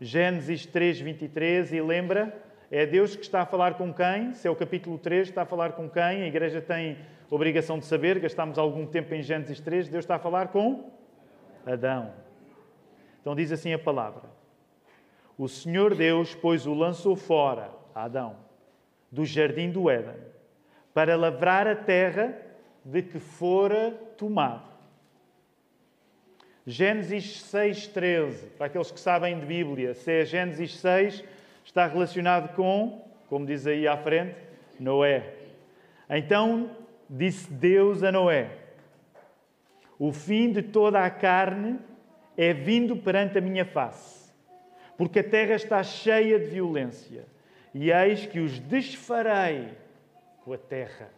Gênesis 3, 23, e lembra, é Deus que está a falar com quem? Se é o capítulo 3, está a falar com quem? A igreja tem obrigação de saber, gastámos algum tempo em Gênesis 3, Deus está a falar com Adão. Então diz assim a palavra: O Senhor Deus, pois, o lançou fora, Adão, do jardim do Éden, para lavrar a terra de que fora tomado. Gênesis 6,13, para aqueles que sabem de Bíblia, se é Gênesis 6, está relacionado com, como diz aí à frente, Noé. Então disse Deus a Noé: O fim de toda a carne é vindo perante a minha face, porque a terra está cheia de violência, e eis que os desfarei com a terra.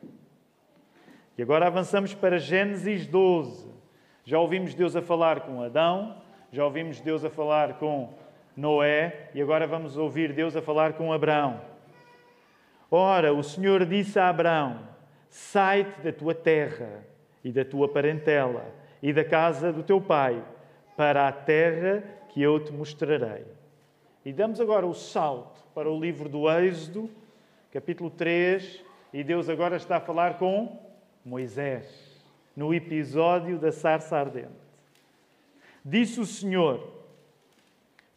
E agora avançamos para Gênesis 12. Já ouvimos Deus a falar com Adão, já ouvimos Deus a falar com Noé e agora vamos ouvir Deus a falar com Abraão. Ora, o Senhor disse a Abraão: Sai-te da tua terra e da tua parentela e da casa do teu pai para a terra que eu te mostrarei. E damos agora o salto para o livro do Êxodo, capítulo 3, e Deus agora está a falar com Moisés, no episódio da sarça ardente. Disse o Senhor: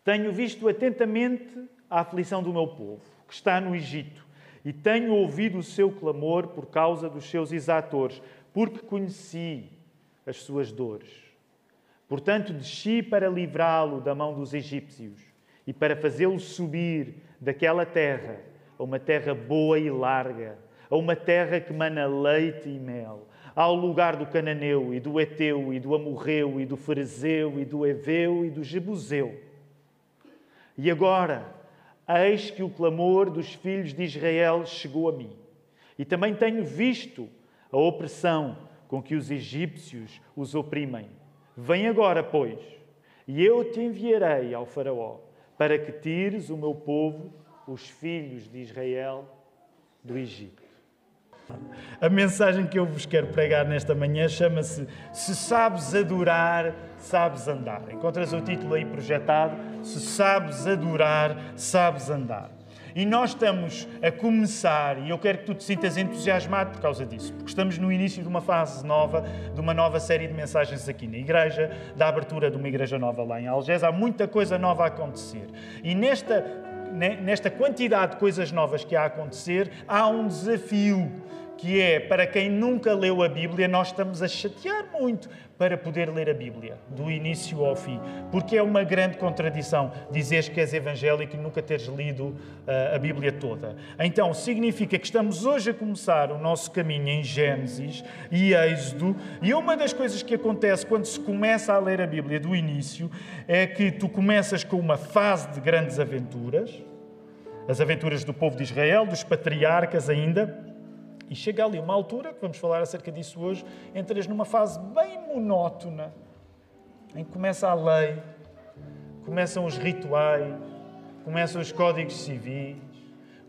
Tenho visto atentamente a aflição do meu povo, que está no Egito, e tenho ouvido o seu clamor por causa dos seus exatores, porque conheci as suas dores. Portanto, desci para livrá-lo da mão dos egípcios e para fazê-lo subir daquela terra a uma terra boa e larga a uma terra que mana leite e mel, ao lugar do cananeu e do eteu e do amorreu e do ferezeu e do eveu e do jebuseu. E agora, eis que o clamor dos filhos de Israel chegou a mim. E também tenho visto a opressão com que os egípcios os oprimem. Vem agora, pois, e eu te enviarei ao Faraó, para que tires o meu povo, os filhos de Israel, do Egito. A mensagem que eu vos quero pregar nesta manhã chama-se Se sabes adorar, sabes andar. Encontras o título aí projetado: Se sabes adorar, sabes andar. E nós estamos a começar, e eu quero que tu te sintas entusiasmado por causa disso, porque estamos no início de uma fase nova, de uma nova série de mensagens aqui na igreja, da abertura de uma igreja nova lá em Algés. Há muita coisa nova a acontecer. E nesta, nesta quantidade de coisas novas que há a acontecer, há um desafio que é para quem nunca leu a Bíblia, nós estamos a chatear muito para poder ler a Bíblia, do início ao fim, porque é uma grande contradição dizeres que és evangélico e nunca teres lido uh, a Bíblia toda. Então, significa que estamos hoje a começar o nosso caminho em Gênesis e Êxodo, e uma das coisas que acontece quando se começa a ler a Bíblia do início é que tu começas com uma fase de grandes aventuras, as aventuras do povo de Israel, dos patriarcas ainda e chega ali uma altura, que vamos falar acerca disso hoje, entras numa fase bem monótona, em que começa a lei, começam os rituais, começam os códigos civis,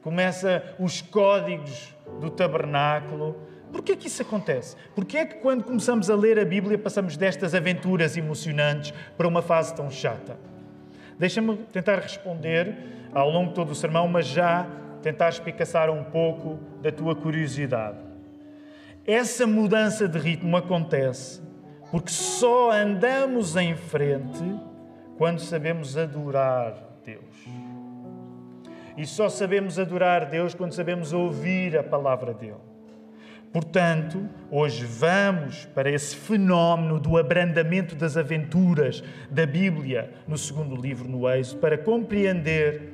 começam os códigos do tabernáculo. Porquê é que isso acontece? Porquê é que quando começamos a ler a Bíblia passamos destas aventuras emocionantes para uma fase tão chata? Deixa-me tentar responder ao longo de todo o sermão, mas já tentar espicaçar um pouco da tua curiosidade. Essa mudança de ritmo acontece porque só andamos em frente quando sabemos adorar Deus. E só sabemos adorar Deus quando sabemos ouvir a palavra dele. Portanto, hoje vamos para esse fenómeno do abrandamento das aventuras da Bíblia no segundo livro, no Êxodo, para compreender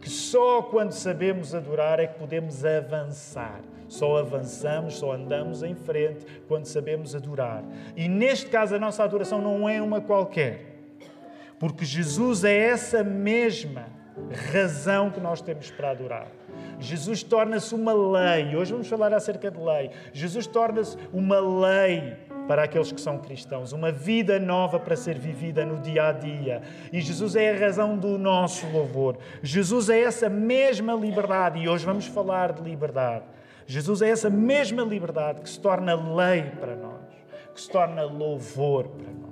que só quando sabemos adorar é que podemos avançar. Só avançamos, só andamos em frente quando sabemos adorar. E neste caso, a nossa adoração não é uma qualquer, porque Jesus é essa mesma razão que nós temos para adorar. Jesus torna-se uma lei. Hoje vamos falar acerca de lei. Jesus torna-se uma lei para aqueles que são cristãos, uma vida nova para ser vivida no dia a dia. E Jesus é a razão do nosso louvor. Jesus é essa mesma liberdade, e hoje vamos falar de liberdade. Jesus é essa mesma liberdade que se torna lei para nós, que se torna louvor para nós.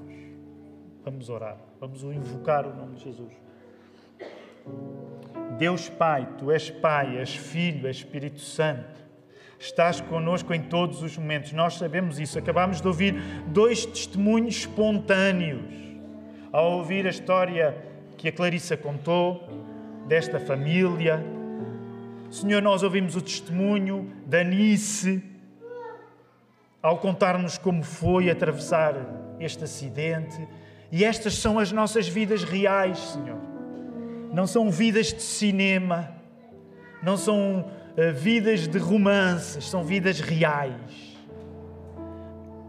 Vamos orar, vamos invocar o nome de Jesus. Deus Pai, tu és Pai, és Filho, és Espírito Santo. Estás connosco em todos os momentos. Nós sabemos isso. Acabámos de ouvir dois testemunhos espontâneos. Ao ouvir a história que a Clarissa contou, desta família. Senhor, nós ouvimos o testemunho da Nice, ao contar-nos como foi atravessar este acidente. E estas são as nossas vidas reais, Senhor. Não são vidas de cinema, não são uh, vidas de romances, são vidas reais.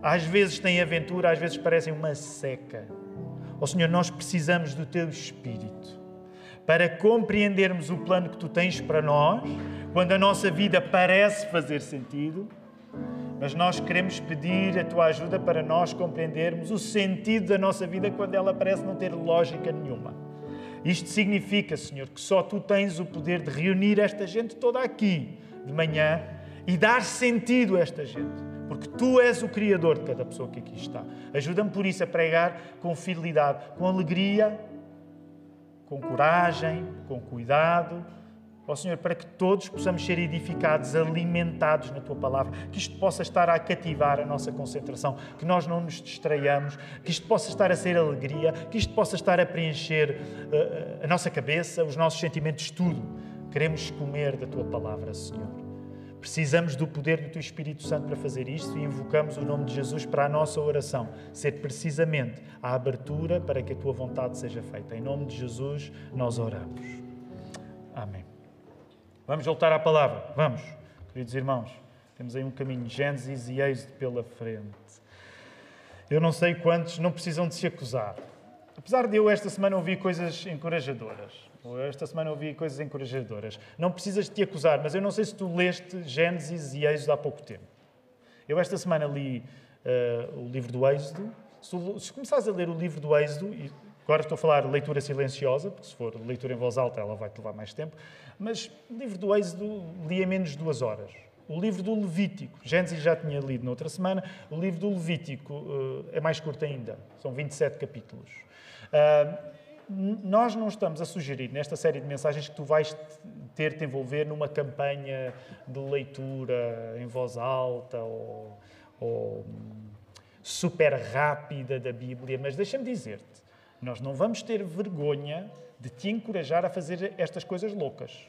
Às vezes têm aventura, às vezes parecem uma seca. Ó oh, Senhor, nós precisamos do Teu Espírito para compreendermos o plano que Tu tens para nós, quando a nossa vida parece fazer sentido mas nós queremos pedir a tua ajuda para nós compreendermos o sentido da nossa vida quando ela parece não ter lógica nenhuma. Isto significa, Senhor, que só tu tens o poder de reunir esta gente toda aqui de manhã e dar sentido a esta gente, porque tu és o Criador de cada pessoa que aqui está. Ajuda-me por isso a pregar com fidelidade, com alegria, com coragem, com cuidado ó Senhor, para que todos possamos ser edificados, alimentados na Tua palavra, que isto possa estar a cativar a nossa concentração, que nós não nos distraiamos, que isto possa estar a ser alegria, que isto possa estar a preencher uh, a nossa cabeça, os nossos sentimentos, tudo. Queremos comer da Tua palavra, Senhor. Precisamos do poder do Teu Espírito Santo para fazer isto e invocamos o nome de Jesus para a nossa oração, ser precisamente a abertura para que a Tua vontade seja feita. Em nome de Jesus, nós oramos. Amém. Vamos voltar à palavra. Vamos, queridos irmãos. Temos aí um caminho, Gênesis e Êxodo pela frente. Eu não sei quantos não precisam de se acusar. Apesar de eu esta semana ouvir coisas encorajadoras, ou esta semana ouvi coisas encorajadoras, não precisas de te acusar, mas eu não sei se tu leste Gênesis e Êxodo há pouco tempo. Eu esta semana li uh, o livro do Êxodo. Se, se começares a ler o livro do Êxodo, agora estou a falar leitura silenciosa, porque se for leitura em voz alta ela vai te levar mais tempo, mas o livro do Êxodo li menos de duas horas. O livro do Levítico, Gênesis já tinha lido noutra semana, o livro do Levítico uh, é mais curto ainda, são 27 capítulos. Uh, nós não estamos a sugerir nesta série de mensagens que tu vais ter de te envolver numa campanha de leitura em voz alta ou, ou super rápida da Bíblia, mas deixa-me dizer-te, nós não vamos ter vergonha de te encorajar a fazer estas coisas loucas.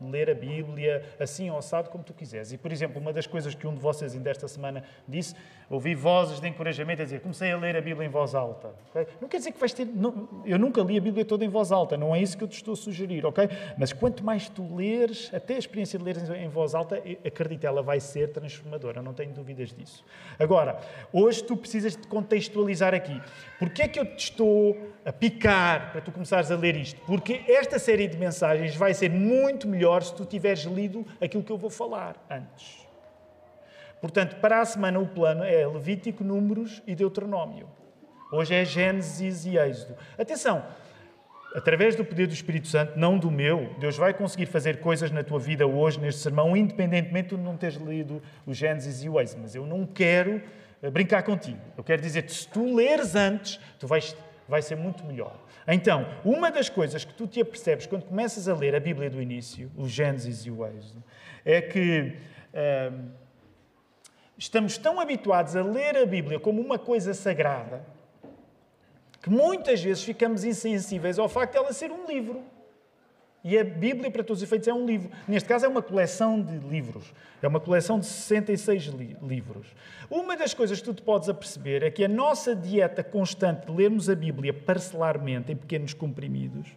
Ler a Bíblia assim ou assado como tu quiseres. E, por exemplo, uma das coisas que um de vocês ainda esta semana disse, ouvi vozes de encorajamento a dizer comecei a ler a Bíblia em voz alta. Okay? Não quer dizer que vais ter... Não, eu nunca li a Bíblia toda em voz alta, não é isso que eu te estou a sugerir, ok? Mas quanto mais tu leres, até a experiência de ler em voz alta, acredita, ela vai ser transformadora, não tenho dúvidas disso. Agora, hoje tu precisas de contextualizar aqui. Porquê é que eu te estou a picar para tu começares a ler isto? Porque esta série de mensagens vai ser muito melhor se tu tiveres lido aquilo que eu vou falar antes. Portanto, para a semana o plano é Levítico, Números e Deuteronômio. Hoje é Gênesis e Êxodo. Atenção, através do poder do Espírito Santo, não do meu, Deus vai conseguir fazer coisas na tua vida hoje, neste sermão, independentemente de não teres lido o Gênesis e o Êxodo. Mas eu não quero brincar contigo. Eu quero dizer-te, se tu leres antes, tu vais, vai ser muito melhor. Então, uma das coisas que tu te apercebes quando começas a ler a Bíblia do início, o Gênesis e o Êxodo, é que hum, estamos tão habituados a ler a Bíblia como uma coisa sagrada que muitas vezes ficamos insensíveis ao facto de ela ser um livro. E a Bíblia, para todos os efeitos, é um livro. Neste caso, é uma coleção de livros. É uma coleção de 66 li livros. Uma das coisas que tu te podes aperceber é que a nossa dieta constante de lermos a Bíblia parcelarmente, em pequenos comprimidos,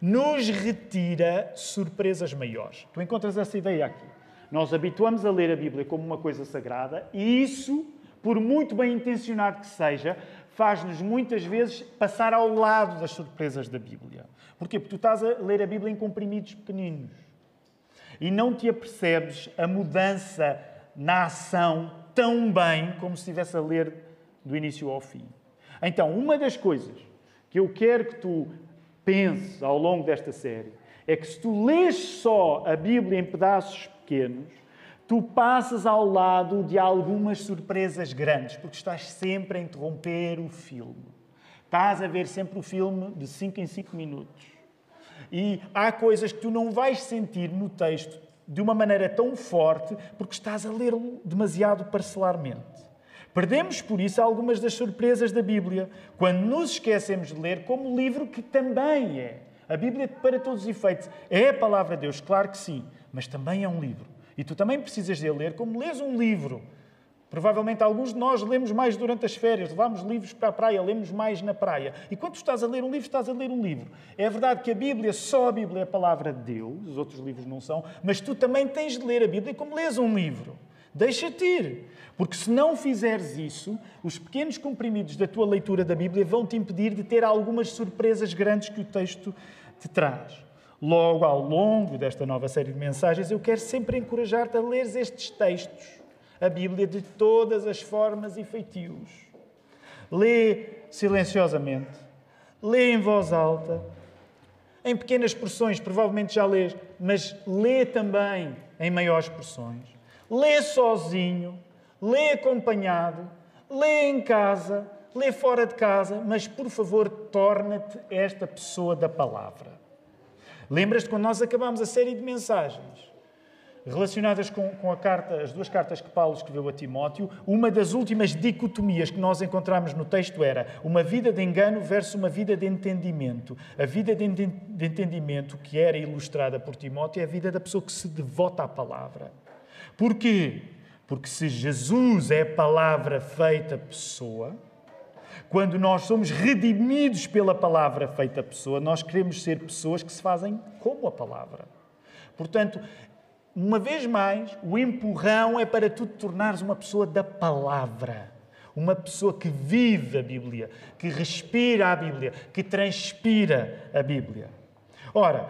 nos retira surpresas maiores. Tu encontras essa ideia aqui. Nós habituamos a ler a Bíblia como uma coisa sagrada e isso, por muito bem intencionado que seja, faz-nos muitas vezes passar ao lado das surpresas da Bíblia. Porquê? Porque tu estás a ler a Bíblia em comprimidos pequeninos e não te apercebes a mudança na ação tão bem como se estivesse a ler do início ao fim. Então, uma das coisas que eu quero que tu penses ao longo desta série é que se tu lês só a Bíblia em pedaços pequenos, tu passas ao lado de algumas surpresas grandes, porque estás sempre a interromper o filme. Estás a ver sempre o filme de 5 em 5 minutos. E há coisas que tu não vais sentir no texto de uma maneira tão forte porque estás a ler demasiado parcelarmente. Perdemos, por isso, algumas das surpresas da Bíblia quando nos esquecemos de ler como livro que também é. A Bíblia, para todos os efeitos, é a palavra de Deus, claro que sim, mas também é um livro. E tu também precisas de ler como lês um livro. Provavelmente alguns de nós lemos mais durante as férias, levamos livros para a praia, lemos mais na praia. E quando estás a ler um livro, estás a ler um livro. É verdade que a Bíblia, só a Bíblia é a palavra de Deus, os outros livros não são, mas tu também tens de ler a Bíblia como lês um livro. Deixa-te ir. Porque se não fizeres isso, os pequenos comprimidos da tua leitura da Bíblia vão te impedir de ter algumas surpresas grandes que o texto te traz. Logo, ao longo desta nova série de mensagens, eu quero sempre encorajar-te a ler estes textos, a Bíblia de todas as formas e feitios. Lê silenciosamente, lê em voz alta, em pequenas porções, provavelmente já lês, mas lê também em maiores porções. Lê sozinho, lê acompanhado, lê em casa, lê fora de casa, mas por favor, torna-te esta pessoa da palavra. Lembras-te quando nós acabámos a série de mensagens relacionadas com, com a carta, as duas cartas que Paulo escreveu a Timóteo, uma das últimas dicotomias que nós encontramos no texto era uma vida de engano versus uma vida de entendimento. A vida de, de entendimento que era ilustrada por Timóteo é a vida da pessoa que se devota à palavra. Porquê? Porque se Jesus é palavra feita pessoa, quando nós somos redimidos pela palavra feita pessoa, nós queremos ser pessoas que se fazem como a palavra. Portanto, uma vez mais, o empurrão é para tu te tornares uma pessoa da palavra. Uma pessoa que vive a Bíblia, que respira a Bíblia, que transpira a Bíblia. Ora,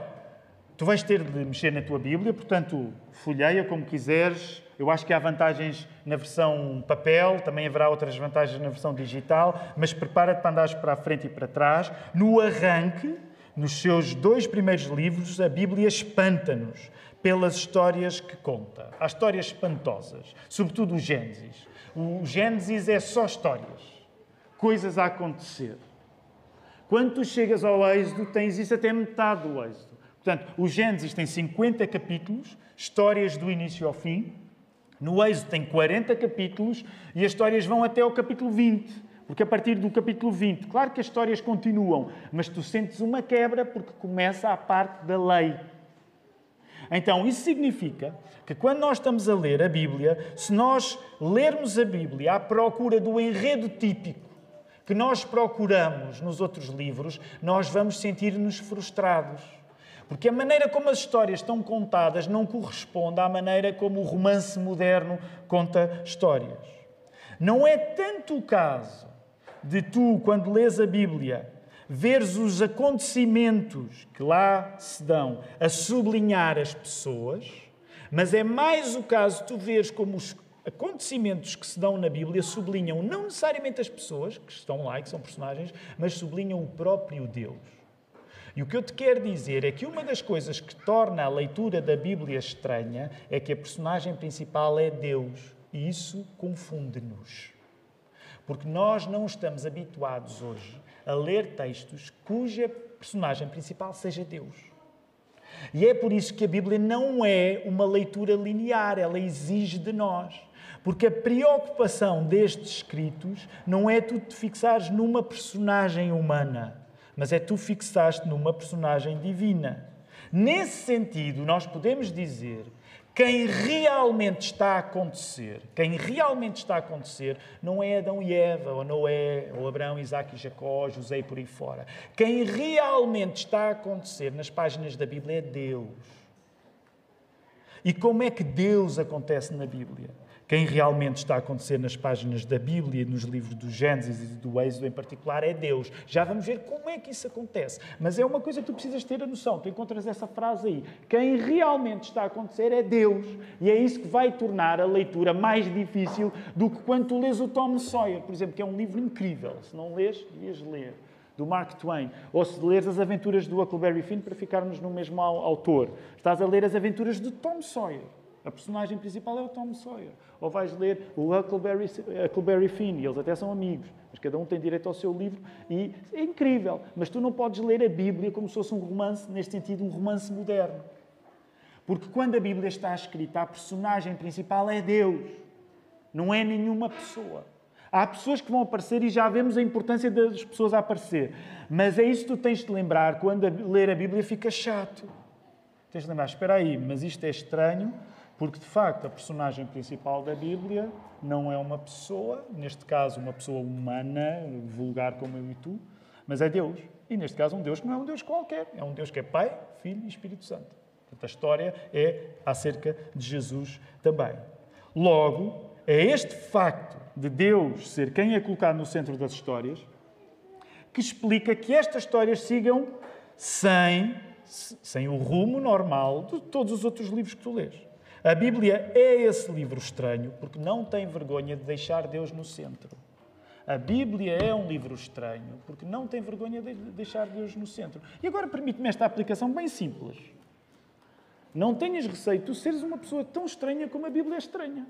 tu vais ter de mexer na tua Bíblia, portanto, folheia como quiseres, eu acho que há vantagens na versão papel, também haverá outras vantagens na versão digital, mas prepara-te para andares para a frente e para trás. No arranque, nos seus dois primeiros livros, a Bíblia espanta-nos pelas histórias que conta. Há histórias espantosas, sobretudo o Gênesis. O Gênesis é só histórias, coisas a acontecer. Quando tu chegas ao Êxodo, tens isso até metade do Êxodo. Portanto, o Gênesis tem 50 capítulos, histórias do início ao fim. No Êxodo tem 40 capítulos e as histórias vão até ao capítulo 20. Porque a partir do capítulo 20, claro que as histórias continuam, mas tu sentes uma quebra porque começa a parte da lei. Então, isso significa que quando nós estamos a ler a Bíblia, se nós lermos a Bíblia à procura do enredo típico que nós procuramos nos outros livros, nós vamos sentir-nos frustrados. Porque a maneira como as histórias estão contadas não corresponde à maneira como o romance moderno conta histórias. Não é tanto o caso de tu, quando lês a Bíblia, veres os acontecimentos que lá se dão a sublinhar as pessoas, mas é mais o caso de tu veres como os acontecimentos que se dão na Bíblia sublinham não necessariamente as pessoas que estão lá, que são personagens, mas sublinham o próprio Deus. E o que eu te quero dizer é que uma das coisas que torna a leitura da Bíblia estranha é que a personagem principal é Deus. E isso confunde-nos. Porque nós não estamos habituados hoje a ler textos cuja personagem principal seja Deus. E é por isso que a Bíblia não é uma leitura linear, ela exige de nós. Porque a preocupação destes escritos não é tu te fixares numa personagem humana mas é tu fixaste numa personagem divina. Nesse sentido, nós podemos dizer quem realmente está a acontecer, quem realmente está a acontecer, não é Adão e Eva, ou Noé, ou Abraão, Isaac e Jacó, José e por aí fora. Quem realmente está a acontecer nas páginas da Bíblia é Deus. E como é que Deus acontece na Bíblia? Quem realmente está a acontecer nas páginas da Bíblia, nos livros do Gênesis e do Êxodo em particular, é Deus. Já vamos ver como é que isso acontece. Mas é uma coisa que tu precisas ter a noção. Tu encontras essa frase aí. Quem realmente está a acontecer é Deus. E é isso que vai tornar a leitura mais difícil do que quando tu lês o Tom Sawyer, por exemplo, que é um livro incrível. Se não lês, devias ler do Mark Twain, ou se leres as aventuras do Huckleberry Finn para ficarmos no mesmo autor, estás a ler as aventuras de Tom Sawyer. A personagem principal é o Tom Sawyer. Ou vais ler o Huckleberry, Huckleberry Finn, e eles até são amigos, mas cada um tem direito ao seu livro, e é incrível. Mas tu não podes ler a Bíblia como se fosse um romance, neste sentido, um romance moderno. Porque quando a Bíblia está escrita, a personagem principal é Deus, não é nenhuma pessoa. Há pessoas que vão aparecer e já vemos a importância das pessoas a aparecer. Mas é isso que tu tens de lembrar. Quando a ler a Bíblia fica chato. Tens de lembrar, espera aí, mas isto é estranho, porque de facto a personagem principal da Bíblia não é uma pessoa, neste caso uma pessoa humana, vulgar como eu e tu, mas é Deus. E neste caso um Deus que não é um Deus qualquer, é um Deus que é Pai, Filho e Espírito Santo. Portanto, a história é acerca de Jesus também. Logo, é este facto de Deus ser quem é colocado no centro das histórias que explica que estas histórias sigam sem, sem o rumo normal de todos os outros livros que tu lês. A Bíblia é esse livro estranho porque não tem vergonha de deixar Deus no centro. A Bíblia é um livro estranho porque não tem vergonha de deixar Deus no centro. E agora permite-me esta aplicação bem simples. Não tenhas receio de seres uma pessoa tão estranha como a Bíblia é estranha.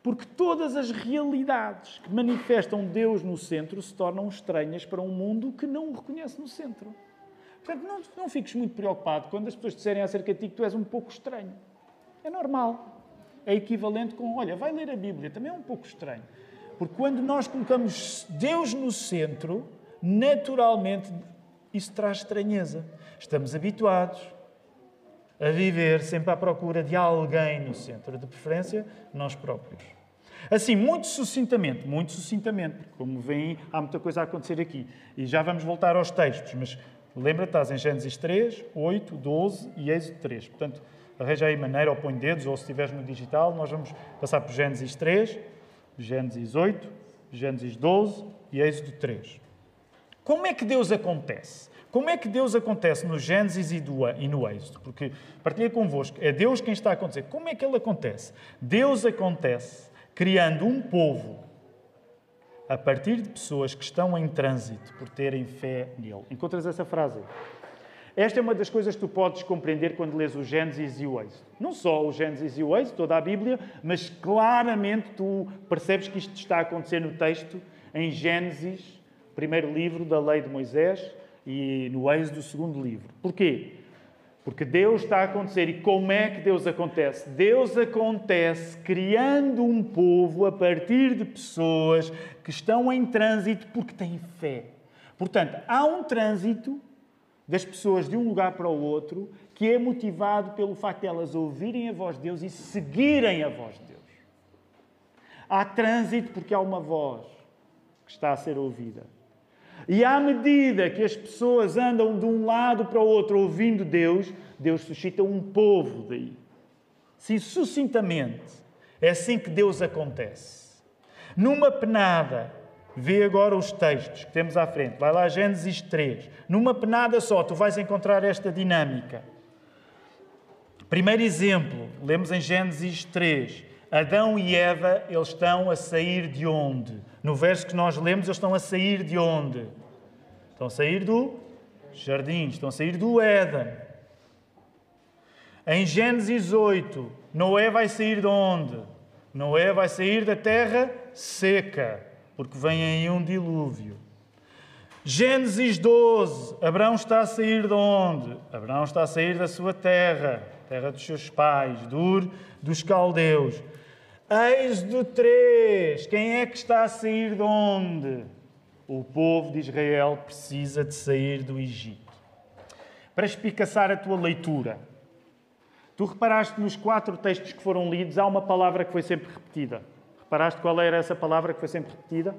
Porque todas as realidades que manifestam Deus no centro se tornam estranhas para um mundo que não o reconhece no centro. Portanto, não, não fiques muito preocupado quando as pessoas disserem acerca de ti que tu és um pouco estranho. É normal. É equivalente com, olha, vai ler a Bíblia, também é um pouco estranho. Porque quando nós colocamos Deus no centro, naturalmente isso traz estranheza. Estamos habituados a viver sempre à procura de alguém no centro, de preferência nós próprios. Assim, muito sucintamente, muito sucintamente, porque como veem, há muita coisa a acontecer aqui. E já vamos voltar aos textos, mas lembra-te, estás em Gênesis 3, 8, 12 e Êxodo 3. Portanto, arranja aí maneira ou põe dedos, ou se estiveres no digital, nós vamos passar por Gênesis 3, Gênesis 8, Gênesis 12 e Êxodo 3. Como é que Deus acontece? Como é que Deus acontece no Gênesis e, no Êxodo? Porque partilhei convosco, é Deus quem está a acontecer. Como é que ele acontece? Deus acontece criando um povo a partir de pessoas que estão em trânsito por terem fé nele. Encontras essa frase? Esta é uma das coisas que tu podes compreender quando lês o Gênesis e o Êxodo. Não só o Gênesis e o Êxodo, toda a Bíblia, mas claramente tu percebes que isto está a acontecer no texto em Gênesis, primeiro livro da lei de Moisés, e no Êxodo do segundo livro. Porquê? Porque Deus está a acontecer. E como é que Deus acontece? Deus acontece criando um povo a partir de pessoas que estão em trânsito porque têm fé. Portanto, há um trânsito das pessoas de um lugar para o outro que é motivado pelo facto de elas ouvirem a voz de Deus e seguirem a voz de Deus. Há trânsito porque há uma voz que está a ser ouvida. E à medida que as pessoas andam de um lado para o outro ouvindo Deus, Deus suscita um povo daí. Sim, sucintamente, é assim que Deus acontece. Numa penada, vê agora os textos que temos à frente. Vai lá, Gênesis 3. Numa penada só, tu vais encontrar esta dinâmica. Primeiro exemplo, lemos em Gênesis 3. Adão e Eva, eles estão a sair de onde? No verso que nós lemos, eles estão a sair de onde? Estão a sair do jardim, estão a sair do Éden. Em Gênesis 8, Noé vai sair de onde? Noé vai sair da terra seca, porque vem aí um dilúvio. Gênesis 12, Abraão está a sair de onde? Abraão está a sair da sua terra, terra dos seus pais, Dur dos caldeus. Êxodo 3. Quem é que está a sair de onde? O povo de Israel precisa de sair do Egito. Para espicaçar a tua leitura, tu reparaste nos quatro textos que foram lidos, há uma palavra que foi sempre repetida. Reparaste qual era essa palavra que foi sempre repetida?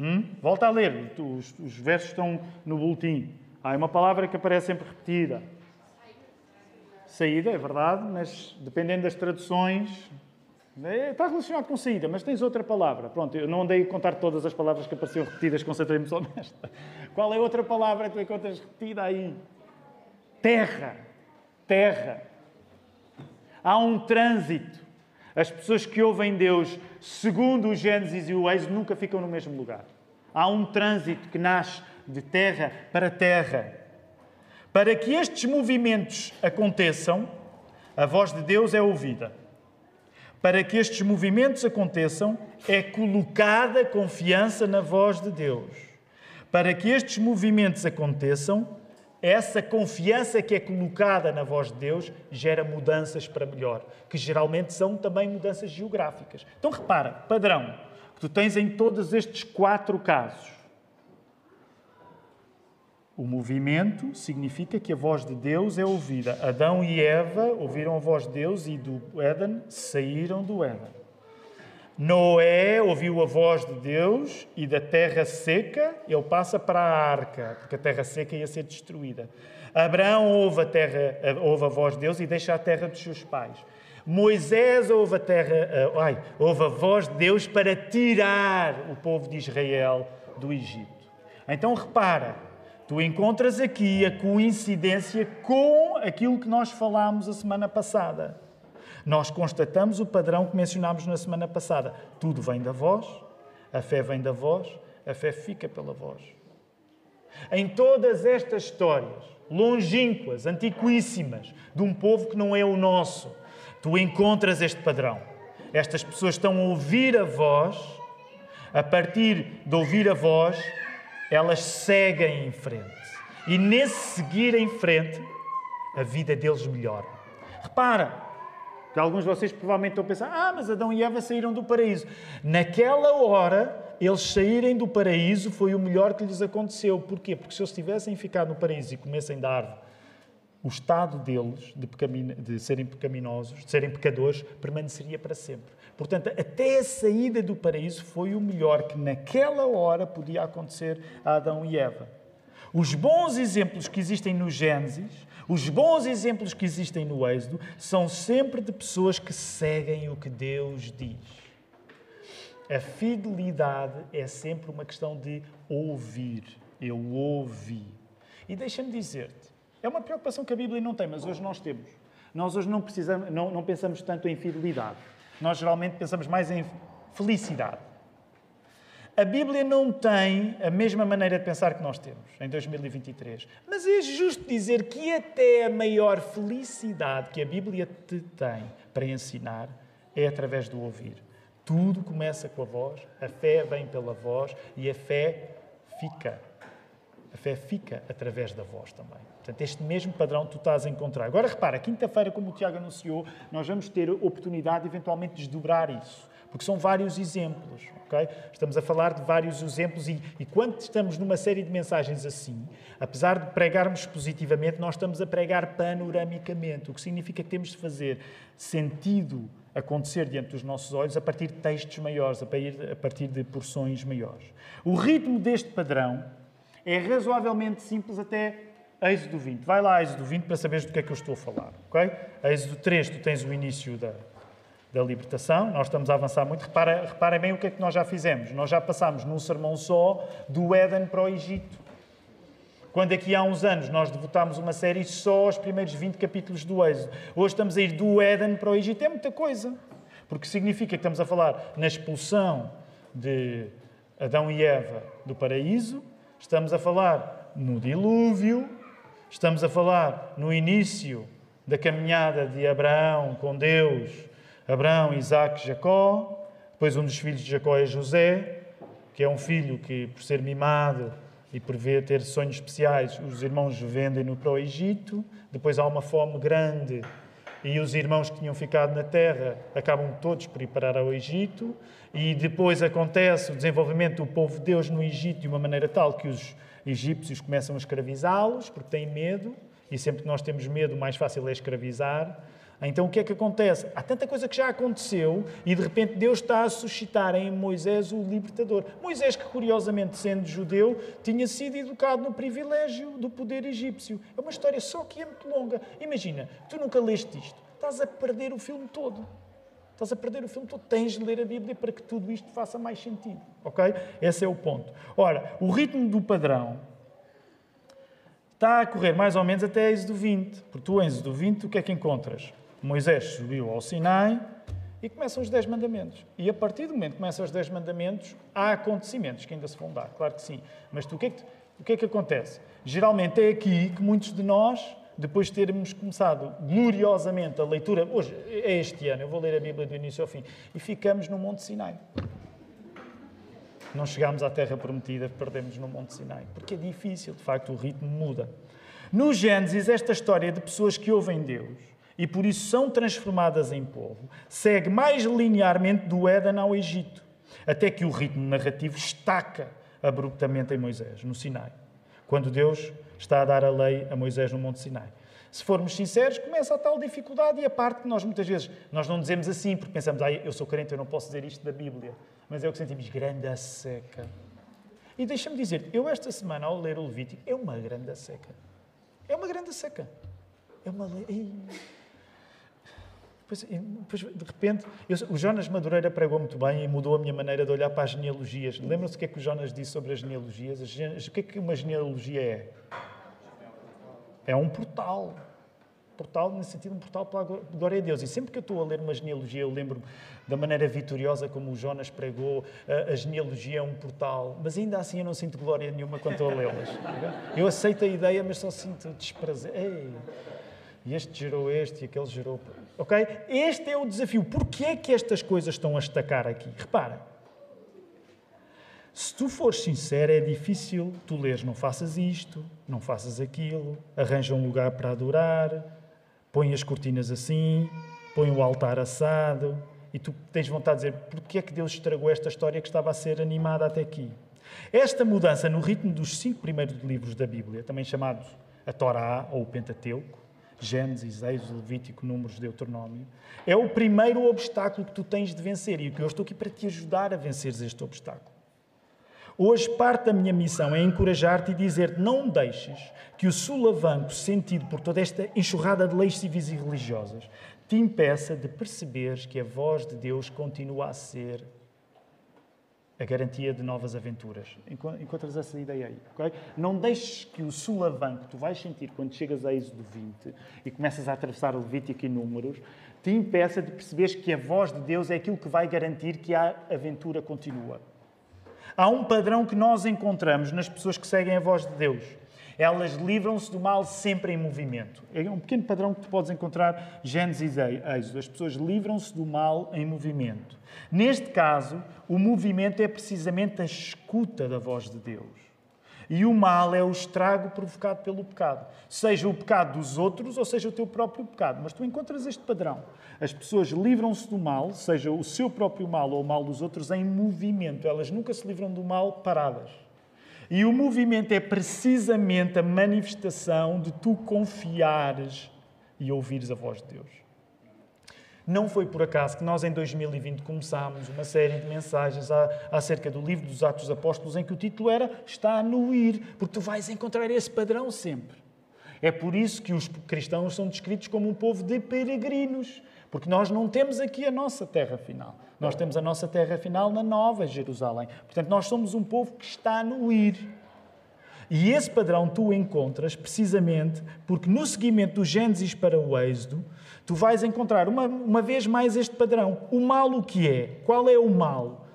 Hum? Volta a ler, os, os versos estão no boletim. Há uma palavra que aparece sempre repetida. Saída, é verdade, mas dependendo das traduções, é, está relacionado com saída, mas tens outra palavra. Pronto, eu não andei a contar todas as palavras que apareciam repetidas, concentrei-me só nesta. Qual é outra palavra que tu encontras repetida aí? Terra. Terra. Há um trânsito. As pessoas que ouvem Deus, segundo o Gênesis e o Êxodo, nunca ficam no mesmo lugar. Há um trânsito que nasce de terra para terra. Para que estes movimentos aconteçam, a voz de Deus é ouvida. Para que estes movimentos aconteçam, é colocada confiança na voz de Deus. Para que estes movimentos aconteçam, essa confiança que é colocada na voz de Deus gera mudanças para melhor, que geralmente são também mudanças geográficas. Então repara, padrão, que tu tens em todos estes quatro casos. O movimento significa que a voz de Deus é ouvida. Adão e Eva ouviram a voz de Deus e do Éden saíram do Éden. Noé ouviu a voz de Deus e da terra seca ele passa para a arca, porque a terra seca ia ser destruída. Abraão ouve a, terra, ouve a voz de Deus e deixa a terra dos seus pais. Moisés ouve a, terra, ai, ouve a voz de Deus para tirar o povo de Israel do Egito. Então repara, tu encontras aqui a coincidência com aquilo que nós falámos a semana passada. Nós constatamos o padrão que mencionámos na semana passada. Tudo vem da voz, a fé vem da voz, a fé fica pela voz. Em todas estas histórias, longínquas, antiquíssimas, de um povo que não é o nosso, tu encontras este padrão. Estas pessoas estão a ouvir a voz, a partir de ouvir a voz, elas seguem em frente. E nesse seguir em frente, a vida deles melhora. Repara, que alguns de vocês provavelmente estão a pensar: ah, mas Adão e Eva saíram do paraíso. Naquela hora, eles saírem do paraíso foi o melhor que lhes aconteceu. Porquê? Porque se eles tivessem ficado no paraíso e comessem da árvore, o estado deles de, de serem pecaminosos, de serem pecadores, permaneceria para sempre. Portanto, até a saída do paraíso foi o melhor que naquela hora podia acontecer a Adão e Eva. Os bons exemplos que existem no Gênesis os bons exemplos que existem no Êxodo são sempre de pessoas que seguem o que Deus diz. A fidelidade é sempre uma questão de ouvir. Eu ouvi. E deixa-me dizer-te, é uma preocupação que a Bíblia não tem, mas hoje nós temos. Nós hoje não, precisamos, não, não pensamos tanto em fidelidade. Nós geralmente pensamos mais em felicidade. A Bíblia não tem a mesma maneira de pensar que nós temos em 2023. Mas é justo dizer que até a maior felicidade que a Bíblia te tem para ensinar é através do ouvir. Tudo começa com a voz, a fé vem pela voz e a fé fica. A fé fica através da voz também. Portanto, este mesmo padrão tu estás a encontrar. Agora repara, quinta-feira, como o Tiago anunciou, nós vamos ter oportunidade eventualmente de desdobrar isso porque são vários exemplos. Okay? Estamos a falar de vários exemplos e, e quando estamos numa série de mensagens assim, apesar de pregarmos positivamente, nós estamos a pregar panoramicamente, o que significa que temos de fazer sentido acontecer diante dos nossos olhos a partir de textos maiores, a partir, de porções maiores. O ritmo deste padrão é razoavelmente simples até Êxodo 20. Vai lá, Êxodo 20, para saberes do que é que eu estou a falar. Okay? Êxodo 3, tu tens o início da, da libertação, nós estamos a avançar muito. Repara, reparem bem o que é que nós já fizemos. Nós já passámos num sermão só do Éden para o Egito. Quando aqui há uns anos nós devotámos uma série só aos primeiros 20 capítulos do Êxodo. Hoje estamos a ir do Éden para o Egito. É muita coisa. Porque significa que estamos a falar na expulsão de Adão e Eva do paraíso, estamos a falar no dilúvio, estamos a falar no início da caminhada de Abraão com Deus Abraão, Isaac, Jacó. Depois um dos filhos de Jacó é José, que é um filho que, por ser mimado e por ver ter sonhos especiais, os irmãos vendem-no para o Egito. Depois há uma fome grande e os irmãos que tinham ficado na terra acabam todos por ir parar ao Egito. E depois acontece o desenvolvimento do povo de Deus no Egito de uma maneira tal que os egípcios começam a escravizá-los porque têm medo. E sempre que nós temos medo, o mais fácil é escravizar. Então o que é que acontece? Há tanta coisa que já aconteceu e de repente Deus está a suscitar em Moisés o libertador. Moisés, que curiosamente sendo judeu, tinha sido educado no privilégio do poder egípcio. É uma história só que é muito longa. Imagina, tu nunca leste isto, estás a perder o filme todo. Estás a perder o filme todo. Tens de ler a Bíblia para que tudo isto faça mais sentido. Ok? Esse é o ponto. Ora, o ritmo do padrão está a correr mais ou menos até Êxodo 20. Porque tu, em Êxodo 20, o que é que encontras? Moisés subiu ao Sinai e começam os Dez Mandamentos. E a partir do momento que começam os Dez Mandamentos, há acontecimentos que ainda se vão dar, claro que sim. Mas tu, o, que é que, o que é que acontece? Geralmente é aqui que muitos de nós depois de termos começado gloriosamente a leitura, hoje é este ano, eu vou ler a Bíblia do início ao fim, e ficamos no Monte Sinai. Não chegámos à Terra Prometida, perdemos no Monte Sinai, porque é difícil, de facto, o ritmo muda. No Gênesis, esta história de pessoas que ouvem Deus e por isso são transformadas em povo, segue mais linearmente do Éden ao Egito, até que o ritmo narrativo estaca abruptamente em Moisés, no Sinai, quando Deus está a dar a lei a Moisés no Monte Sinai. Se formos sinceros, começa a tal dificuldade e a parte que nós muitas vezes nós não dizemos assim porque pensamos, ah, eu sou crente, eu não posso dizer isto da Bíblia, mas é o que sentimos, grande seca. E deixa-me dizer, eu esta semana ao ler o Levítico, é uma grande seca. É uma grande seca. É uma lei. Depois, de repente, eu, o Jonas Madureira pregou muito bem e mudou a minha maneira de olhar para as genealogias. Lembram-se o que é que o Jonas disse sobre as genealogias? As, o que é que uma genealogia é? É um portal. Portal, nesse sentido, um portal para a glória a Deus. E sempre que eu estou a ler uma genealogia, eu lembro da maneira vitoriosa como o Jonas pregou, a, a genealogia é um portal. Mas ainda assim eu não sinto glória nenhuma quando estou a lê-las. Eu aceito a ideia, mas só sinto desprazer. Ei, e este gerou este e aquele gerou. Ok? Este é o desafio. Porquê é que estas coisas estão a estacar aqui? Repara. Se tu fores sincero, é difícil tu leres, não faças isto, não faças aquilo, arranja um lugar para adorar, põe as cortinas assim, põe o altar assado, e tu tens vontade de dizer, porquê é que Deus estragou esta história que estava a ser animada até aqui? Esta mudança no ritmo dos cinco primeiros livros da Bíblia, também chamados a Torá ou o Pentateuco, Gênesis, Êxodo, Levítico, Números, Deuteronômio, é o primeiro obstáculo que tu tens de vencer e que eu estou aqui para te ajudar a venceres este obstáculo. Hoje, parte da minha missão é encorajar-te e dizer-te: não deixes que o sulavanco sentido por toda esta enxurrada de leis civis e religiosas te impeça de perceberes que a voz de Deus continua a ser a garantia de novas aventuras. Encontras essa ideia aí, ok? Não deixes que o sulavanco que tu vais sentir quando chegas a Êxodo 20 e começas a atravessar Levítico e Números te impeça de perceberes que a voz de Deus é aquilo que vai garantir que a aventura continua. Há um padrão que nós encontramos nas pessoas que seguem a voz de Deus. Elas livram-se do mal sempre em movimento. É um pequeno padrão que tu podes encontrar Gênesis e Êxodo. As pessoas livram-se do mal em movimento. Neste caso, o movimento é precisamente a escuta da voz de Deus. E o mal é o estrago provocado pelo pecado. Seja o pecado dos outros ou seja o teu próprio pecado. Mas tu encontras este padrão. As pessoas livram-se do mal, seja o seu próprio mal ou o mal dos outros, em movimento. Elas nunca se livram do mal paradas. E o movimento é precisamente a manifestação de tu confiares e ouvires a voz de Deus. Não foi por acaso que nós, em 2020, começámos uma série de mensagens acerca do livro dos Atos Apóstolos, em que o título era Está no ir, porque tu vais encontrar esse padrão sempre. É por isso que os cristãos são descritos como um povo de peregrinos, porque nós não temos aqui a nossa terra final. Nós temos a nossa terra final na Nova Jerusalém. Portanto, nós somos um povo que está no ir. E esse padrão tu encontras precisamente porque no seguimento do Gênesis para o Êxodo, tu vais encontrar uma, uma vez mais este padrão. O mal o que é? Qual é o mal?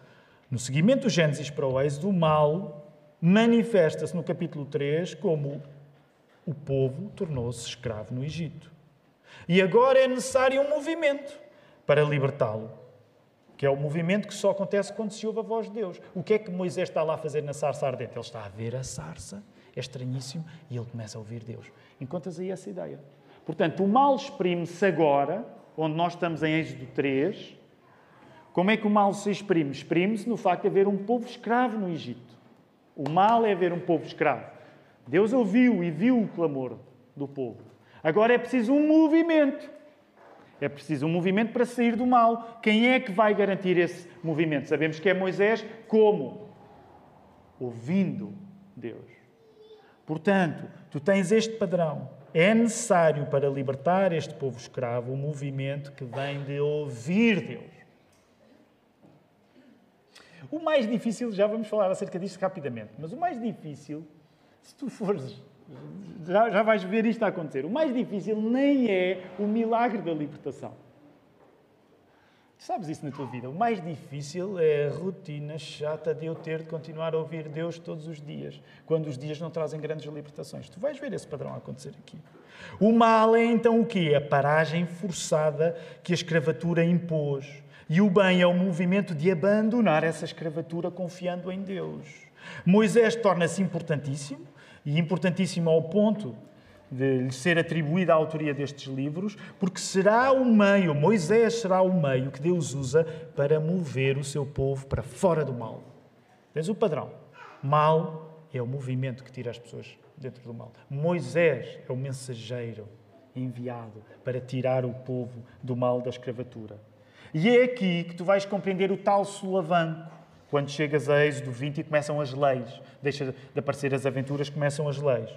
No seguimento do Gênesis para o Êxodo, o mal manifesta-se no capítulo 3 como o povo tornou-se escravo no Egito. E agora é necessário um movimento para libertá-lo, que é o movimento que só acontece quando se ouve a voz de Deus. O que é que Moisés está lá a fazer na sarça ardente? Ele está a ver a sarça, é estranhíssimo, e ele começa a ouvir Deus. Encontras aí essa ideia. Portanto, o mal exprime-se agora, onde nós estamos em Êxodo 3. Como é que o mal se exprime? Exprime-se no facto de haver um povo escravo no Egito. O mal é haver um povo escravo. Deus ouviu e viu o clamor do povo. Agora é preciso um movimento. É preciso um movimento para sair do mal. Quem é que vai garantir esse movimento? Sabemos que é Moisés. Como? Ouvindo Deus. Portanto, tu tens este padrão. É necessário para libertar este povo escravo um movimento que vem de ouvir Deus. O mais difícil, já vamos falar acerca disto rapidamente, mas o mais difícil, se tu fores, já, já vais ver isto a acontecer, o mais difícil nem é o milagre da libertação. Sabes isso na tua vida? O mais difícil é a rotina chata de eu ter de continuar a ouvir Deus todos os dias, quando os dias não trazem grandes libertações. Tu vais ver esse padrão acontecer aqui. O mal é então o quê? A paragem forçada que a escravatura impôs. E o bem é o movimento de abandonar essa escravatura confiando em Deus. Moisés torna-se importantíssimo, e importantíssimo ao ponto de lhe ser atribuída a autoria destes livros, porque será o meio, Moisés será o meio que Deus usa para mover o seu povo para fora do mal. Tens o padrão. Mal é o movimento que tira as pessoas dentro do mal. Moisés é o mensageiro enviado para tirar o povo do mal da escravatura. E é aqui que tu vais compreender o tal sulavanco. Quando chegas a Êxodo 20 e começam as leis, deixa de aparecer as aventuras, começam as leis.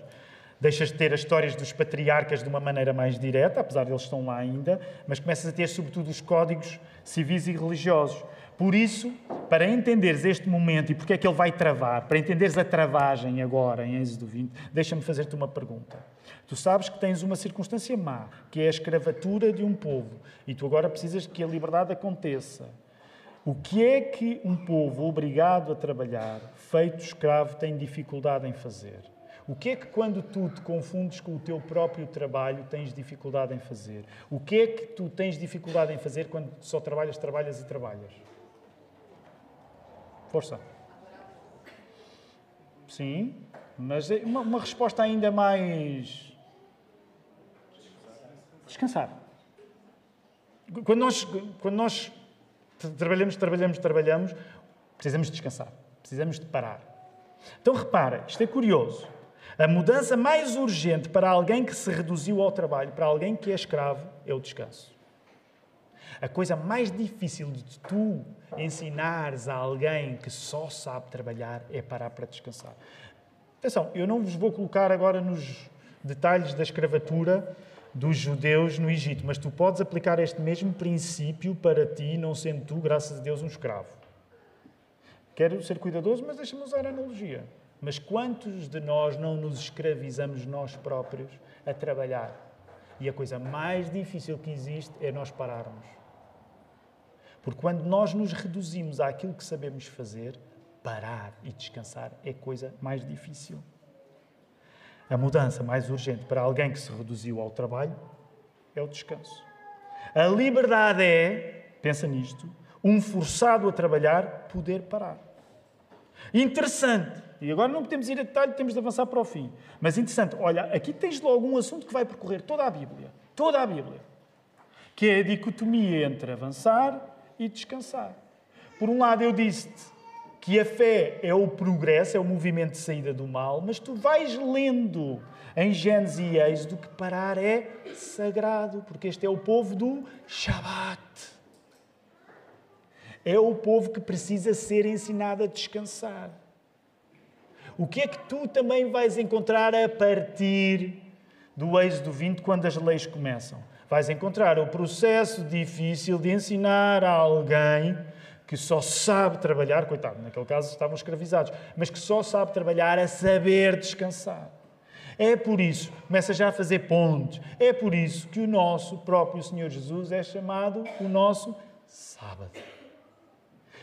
Deixas de ter as histórias dos patriarcas de uma maneira mais direta, apesar de eles estão lá ainda, mas começas a ter, sobretudo, os códigos civis e religiosos. Por isso, para entenderes este momento e porque é que ele vai travar, para entenderes a travagem agora em Êxodo 20, deixa-me fazer-te uma pergunta. Tu sabes que tens uma circunstância má, que é a escravatura de um povo, e tu agora precisas que a liberdade aconteça. O que é que um povo obrigado a trabalhar, feito escravo, tem dificuldade em fazer? O que é que quando tu te confundes com o teu próprio trabalho tens dificuldade em fazer? O que é que tu tens dificuldade em fazer quando só trabalhas, trabalhas e trabalhas? Força. Sim, mas é uma, uma resposta ainda mais. Descansar. Quando nós, quando nós trabalhamos, trabalhamos, trabalhamos, precisamos de descansar. Precisamos de parar. Então repara, isto é curioso. A mudança mais urgente para alguém que se reduziu ao trabalho, para alguém que é escravo, é o descanso. A coisa mais difícil de tu ensinares a alguém que só sabe trabalhar é parar para descansar. Atenção, eu não vos vou colocar agora nos detalhes da escravatura dos judeus no Egito, mas tu podes aplicar este mesmo princípio para ti, não sendo tu, graças a Deus, um escravo. Quero ser cuidadoso, mas deixa-me usar a analogia. Mas quantos de nós não nos escravizamos nós próprios a trabalhar? E a coisa mais difícil que existe é nós pararmos. Porque quando nós nos reduzimos àquilo que sabemos fazer, parar e descansar é a coisa mais difícil. A mudança mais urgente para alguém que se reduziu ao trabalho é o descanso. A liberdade é, pensa nisto, um forçado a trabalhar poder parar. Interessante. E agora não podemos ir a detalhe, temos de avançar para o fim. Mas interessante, olha, aqui tens logo um assunto que vai percorrer toda a Bíblia. Toda a Bíblia. Que é a dicotomia entre avançar e descansar. Por um lado, eu disse-te que a fé é o progresso, é o movimento de saída do mal, mas tu vais lendo em Gênesis e Êxodo que parar é sagrado, porque este é o povo do Shabat. É o povo que precisa ser ensinado a descansar. O que é que tu também vais encontrar a partir do Êxodo 20, quando as leis começam? Vais encontrar o processo difícil de ensinar a alguém que só sabe trabalhar, coitado, naquele caso estavam escravizados, mas que só sabe trabalhar a saber descansar. É por isso, começa já a fazer pontes, é por isso que o nosso próprio Senhor Jesus é chamado o nosso sábado.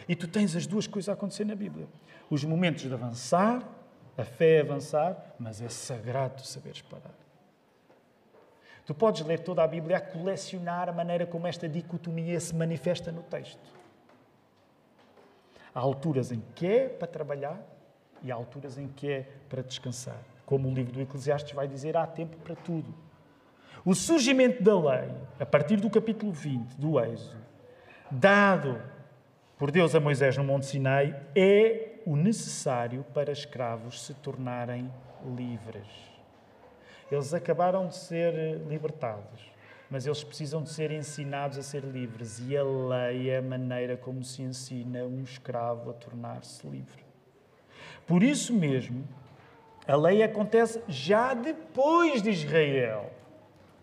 E tu tens as duas coisas a acontecer na Bíblia. Os momentos de avançar, a fé é avançar, mas é sagrado saberes parar. Tu podes ler toda a Bíblia a colecionar a maneira como esta dicotomia se manifesta no texto. Há alturas em que é para trabalhar e há alturas em que é para descansar. Como o livro do Eclesiastes vai dizer, há tempo para tudo. O surgimento da lei, a partir do capítulo 20 do Êxodo, dado por Deus a Moisés no Monte Sinai, é o necessário para escravos se tornarem livres. Eles acabaram de ser libertados, mas eles precisam de ser ensinados a ser livres. E a lei é a maneira como se ensina um escravo a tornar-se livre. Por isso mesmo, a lei acontece já depois de Israel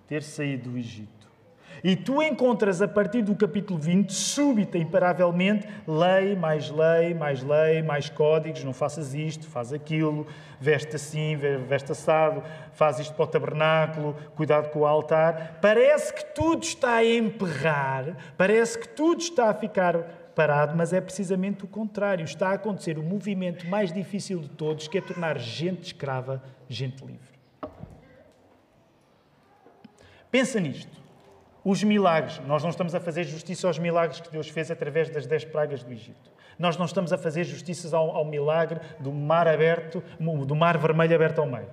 ter saído do Egito. E tu encontras a partir do capítulo 20, súbita, imparavelmente, lei, mais lei, mais lei, mais códigos, não faças isto, faz aquilo, veste assim, veste assado, faz isto para o tabernáculo, cuidado com o altar. Parece que tudo está a emperrar, parece que tudo está a ficar parado, mas é precisamente o contrário. Está a acontecer o movimento mais difícil de todos, que é tornar gente escrava gente livre. Pensa nisto. Os milagres. Nós não estamos a fazer justiça aos milagres que Deus fez através das dez pragas do Egito. Nós não estamos a fazer justiça ao, ao milagre do mar aberto, do mar vermelho aberto ao meio.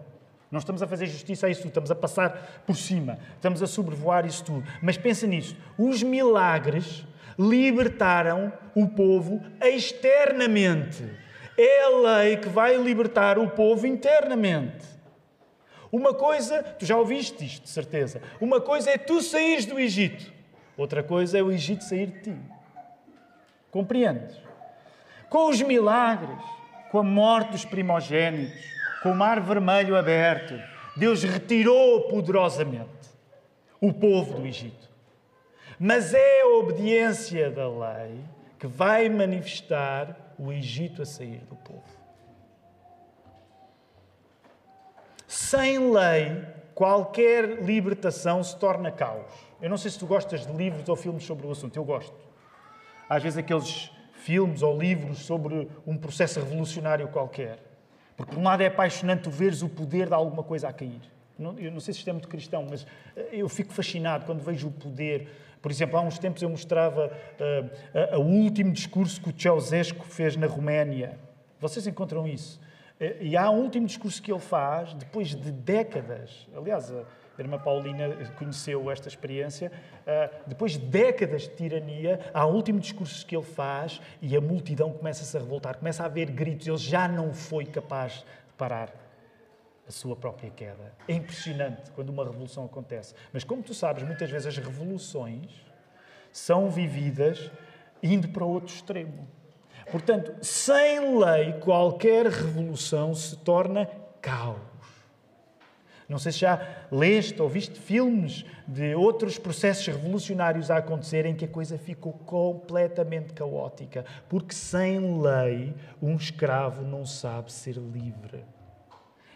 Não estamos a fazer justiça a isso tudo, estamos a passar por cima, estamos a sobrevoar isso tudo. Mas pensa nisso: os milagres libertaram o povo externamente. É a lei que vai libertar o povo internamente. Uma coisa, tu já ouviste isto, de certeza. Uma coisa é tu saíres do Egito. Outra coisa é o Egito sair de ti. Compreendes? Com os milagres, com a morte dos primogênitos, com o mar vermelho aberto, Deus retirou poderosamente o povo do Egito. Mas é a obediência da lei que vai manifestar o Egito a sair do povo. Sem lei, qualquer libertação se torna caos. Eu não sei se tu gostas de livros ou filmes sobre o assunto, eu gosto. Às vezes aqueles filmes ou livros sobre um processo revolucionário qualquer. Porque, por um lado, é apaixonante tu veres o poder de alguma coisa a cair. Eu não sei se isto é muito cristão, mas eh, eu fico fascinado quando vejo o poder. Por exemplo, há uns tempos eu mostrava uh, uh, o último discurso que o Ceausescu fez na Roménia. Vocês encontram isso? Eh, e há um último discurso que ele faz, depois de décadas, aliás, a irmã Paulina conheceu esta experiência, eh, depois de décadas de tirania, há um último discurso que ele faz e a multidão começa-se a revoltar, começa a haver gritos, ele já não foi capaz de parar a sua própria queda. É impressionante quando uma revolução acontece. Mas como tu sabes, muitas vezes as revoluções são vividas indo para outro extremo. Portanto, sem lei, qualquer revolução se torna caos. Não sei se já leste ou viste filmes de outros processos revolucionários a acontecer em que a coisa ficou completamente caótica. Porque sem lei, um escravo não sabe ser livre.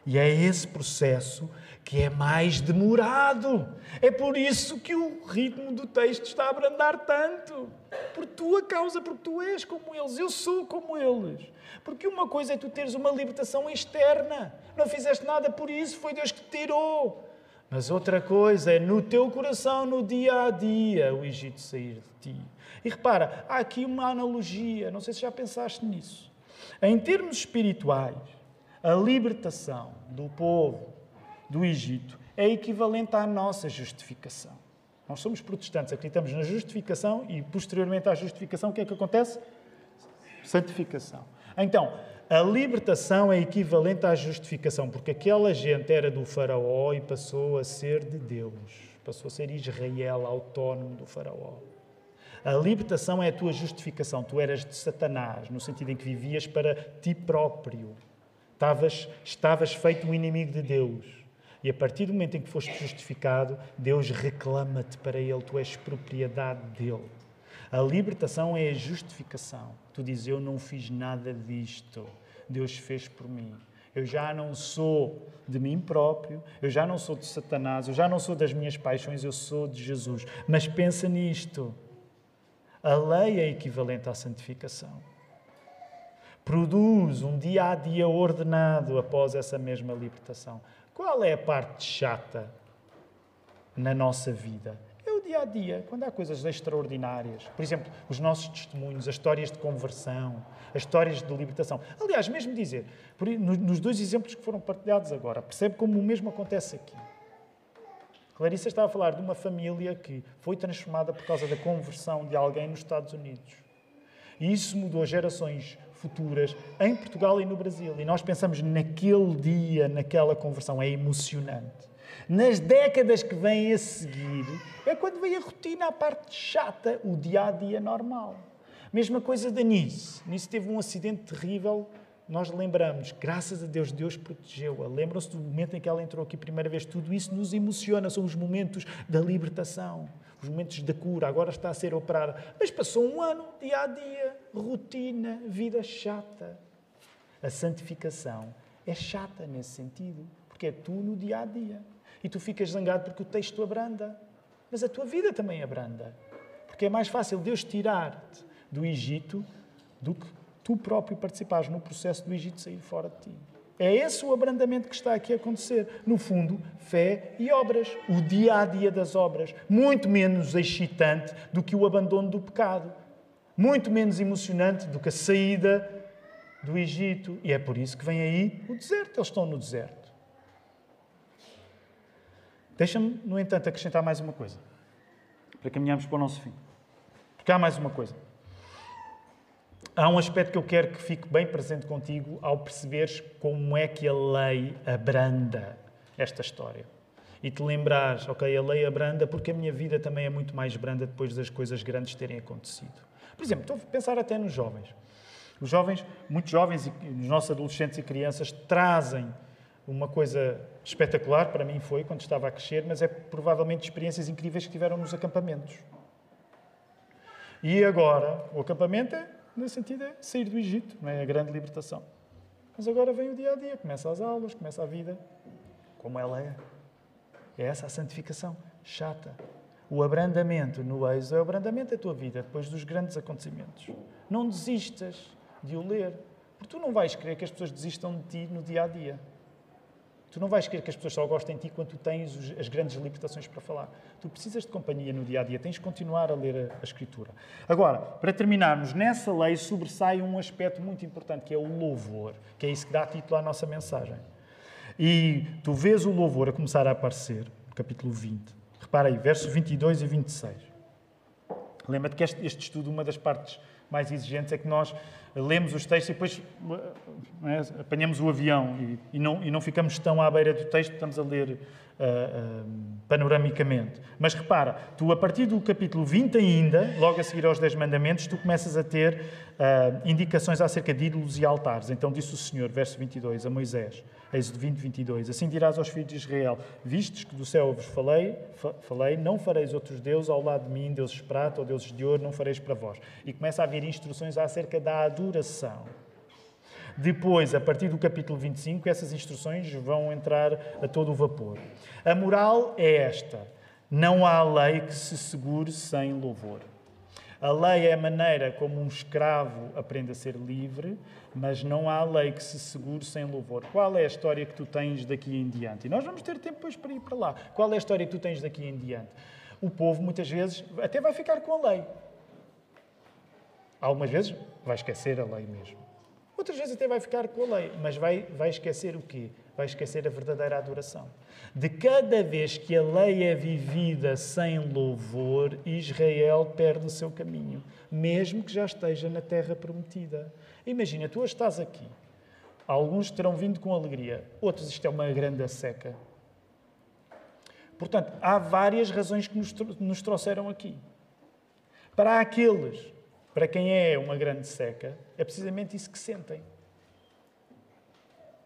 E é esse processo que é mais demorado. É por isso que o ritmo do texto está a abrandar tanto. Por tua causa, porque tu és como eles, eu sou como eles. Porque uma coisa é tu teres uma libertação externa. Não fizeste nada por isso, foi Deus que te tirou. Mas outra coisa é no teu coração, no dia a dia, o Egito sair de ti. E repara, há aqui uma analogia, não sei se já pensaste nisso. Em termos espirituais, a libertação do povo do Egito é equivalente à nossa justificação. Nós somos protestantes, acreditamos na justificação e, posteriormente à justificação, o que é que acontece? Santificação. Então, a libertação é equivalente à justificação, porque aquela gente era do Faraó e passou a ser de Deus, passou a ser Israel, autónomo do Faraó. A libertação é a tua justificação. Tu eras de Satanás, no sentido em que vivias para ti próprio. Estavas, estavas feito um inimigo de Deus. E a partir do momento em que foste justificado, Deus reclama-te para Ele, tu és propriedade dele. A libertação é a justificação. Tu dizes: Eu não fiz nada disto, Deus fez por mim. Eu já não sou de mim próprio, eu já não sou de Satanás, eu já não sou das minhas paixões, eu sou de Jesus. Mas pensa nisto: a lei é equivalente à santificação. Produz um dia a dia ordenado após essa mesma libertação. Qual é a parte chata na nossa vida? É o dia a dia, quando há coisas extraordinárias. Por exemplo, os nossos testemunhos, as histórias de conversão, as histórias de libertação. Aliás, mesmo dizer, nos dois exemplos que foram partilhados agora, percebe como o mesmo acontece aqui. Clarissa estava a falar de uma família que foi transformada por causa da conversão de alguém nos Estados Unidos. E isso mudou gerações futuras em Portugal e no Brasil. E nós pensamos naquele dia, naquela conversão, é emocionante. Nas décadas que vêm a seguir, é quando vem a rotina, a parte chata, o dia a dia normal. Mesma coisa da Nice. Nice teve um acidente terrível nós lembramos, graças a Deus, Deus protegeu-a. Lembram-se do momento em que ela entrou aqui a primeira vez? Tudo isso nos emociona, são os momentos da libertação, os momentos da cura. Agora está a ser operada. Mas passou um ano, dia a dia, rotina, vida chata. A santificação é chata nesse sentido, porque é tu no dia a dia. E tu ficas zangado porque o texto abranda. Mas a tua vida também abranda. Porque é mais fácil Deus tirar-te do Egito do que tu próprio participares no processo do Egito sair fora de ti. É esse o abrandamento que está aqui a acontecer. No fundo, fé e obras. O dia a dia das obras. Muito menos excitante do que o abandono do pecado. Muito menos emocionante do que a saída do Egito. E é por isso que vem aí o deserto. Eles estão no deserto. Deixa-me, no entanto, acrescentar mais uma coisa. Para caminharmos para o nosso fim. Porque há mais uma coisa. Há um aspecto que eu quero que fique bem presente contigo ao perceberes como é que a lei abranda esta história. E te lembrares, ok, a lei abranda porque a minha vida também é muito mais branda depois das coisas grandes terem acontecido. Por exemplo, estou a pensar até nos jovens. Os jovens, muitos jovens, e os nossos adolescentes e crianças, trazem uma coisa espetacular, para mim foi, quando estava a crescer, mas é provavelmente experiências incríveis que tiveram nos acampamentos. E agora, o acampamento é nesse sentido, é sair do Egito, não é a grande libertação. Mas agora vem o dia a dia, começa as aulas, começa a vida como ela é. É essa a santificação chata. O abrandamento no êxodo é o abrandamento da tua vida depois dos grandes acontecimentos. Não desistas de o ler, porque tu não vais querer que as pessoas desistam de ti no dia a dia. Tu não vais querer que as pessoas só gostem de ti quando tu tens as grandes limitações para falar. Tu precisas de companhia no dia a dia, tens de continuar a ler a, a, Escritura. Agora, para terminarmos, nessa lei sobressai um aspecto muito importante que é o louvor, que é isso que dá título à nossa mensagem. E tu vês o louvor a começar a aparecer, no capítulo 20. Repara aí, versos 22 e 26. Lembra-te que este, este estudo, uma das partes mais exigentes é que nós lemos os textos e depois é, apanhamos o avião e, e, não, e não ficamos tão à beira do texto, estamos a ler panoramicamente. Mas repara, tu a partir do capítulo 20 ainda, logo a seguir aos 10 mandamentos, tu começas a ter uh, indicações acerca de ídolos e altares. Então disse o Senhor, verso 22, a Moisés, Êxodo 20, 22. Assim dirás aos filhos de Israel: Vistes que do céu vos falei, falei, não fareis outros deuses ao lado de mim, deuses de prata ou deuses de ouro, não fareis para vós. E começa a haver instruções acerca da adoração. Depois, a partir do capítulo 25, essas instruções vão entrar a todo o vapor. A moral é esta: não há lei que se segure sem louvor. A lei é a maneira como um escravo aprende a ser livre, mas não há lei que se segure sem louvor. Qual é a história que tu tens daqui em diante? E nós vamos ter tempo depois para ir para lá. Qual é a história que tu tens daqui em diante? O povo, muitas vezes, até vai ficar com a lei. Algumas vezes vai esquecer a lei mesmo. Outras vezes até vai ficar com a lei, mas vai, vai esquecer o quê? Vai esquecer a verdadeira adoração. De cada vez que a lei é vivida sem louvor, Israel perde o seu caminho, mesmo que já esteja na terra prometida. Imagina, tu hoje estás aqui. Alguns terão vindo com alegria, outros isto é uma grande seca. Portanto, há várias razões que nos, nos trouxeram aqui. Para aqueles para quem é uma grande seca, é precisamente isso que sentem.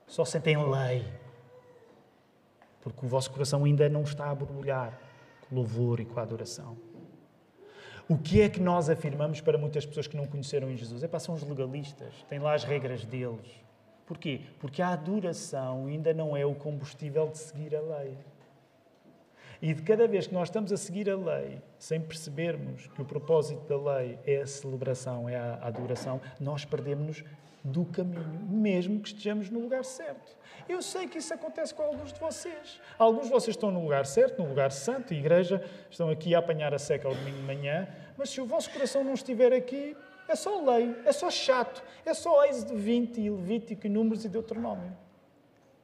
Só sentem lei. Porque o vosso coração ainda não está a borbulhar com louvor e com a adoração. O que é que nós afirmamos para muitas pessoas que não conheceram em Jesus? É para são os legalistas, têm lá as regras deles. Porquê? Porque a adoração ainda não é o combustível de seguir a lei. E de cada vez que nós estamos a seguir a lei, sem percebermos que o propósito da lei é a celebração, é a adoração, nós perdemos-nos do caminho, mesmo que estejamos no lugar certo. Eu sei que isso acontece com alguns de vocês. Alguns de vocês estão no lugar certo, no lugar santo, igreja, estão aqui a apanhar a seca ao domingo de manhã, mas se o vosso coração não estiver aqui, é só lei, é só chato, é só Êxodo 20 e Levítico e Números e Deuteronômio.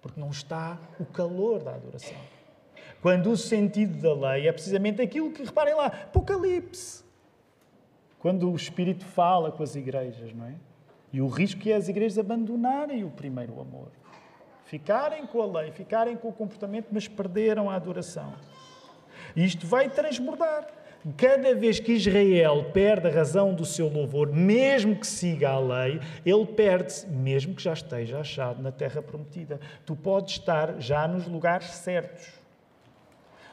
Porque não está o calor da adoração. Quando o sentido da lei é precisamente aquilo que, reparem lá, Apocalipse. Quando o Espírito fala com as igrejas, não é? E o risco é as igrejas abandonarem o primeiro amor. Ficarem com a lei, ficarem com o comportamento, mas perderam a adoração. Isto vai transbordar. Cada vez que Israel perde a razão do seu louvor, mesmo que siga a lei, ele perde-se, mesmo que já esteja achado na terra prometida. Tu podes estar já nos lugares certos.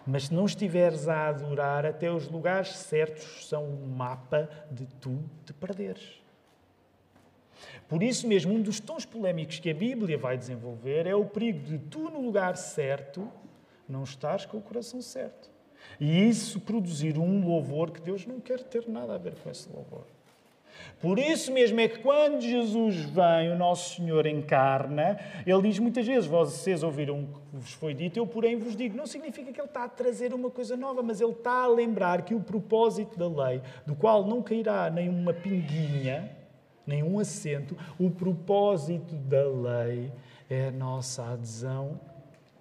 Mas se não estiveres a adorar, até os lugares certos são um mapa de tu te perderes. Por isso mesmo, um dos tons polémicos que a Bíblia vai desenvolver é o perigo de tu, no lugar certo, não estares com o coração certo. E isso produzir um louvor que Deus não quer ter nada a ver com esse louvor. Por isso mesmo é que quando Jesus vem, o nosso Senhor encarna, ele diz muitas vezes: Vocês ouviram o que vos foi dito, eu porém vos digo. Não significa que ele está a trazer uma coisa nova, mas ele está a lembrar que o propósito da lei, do qual não cairá nem uma pinguinha, nenhum assento, o propósito da lei é a nossa adesão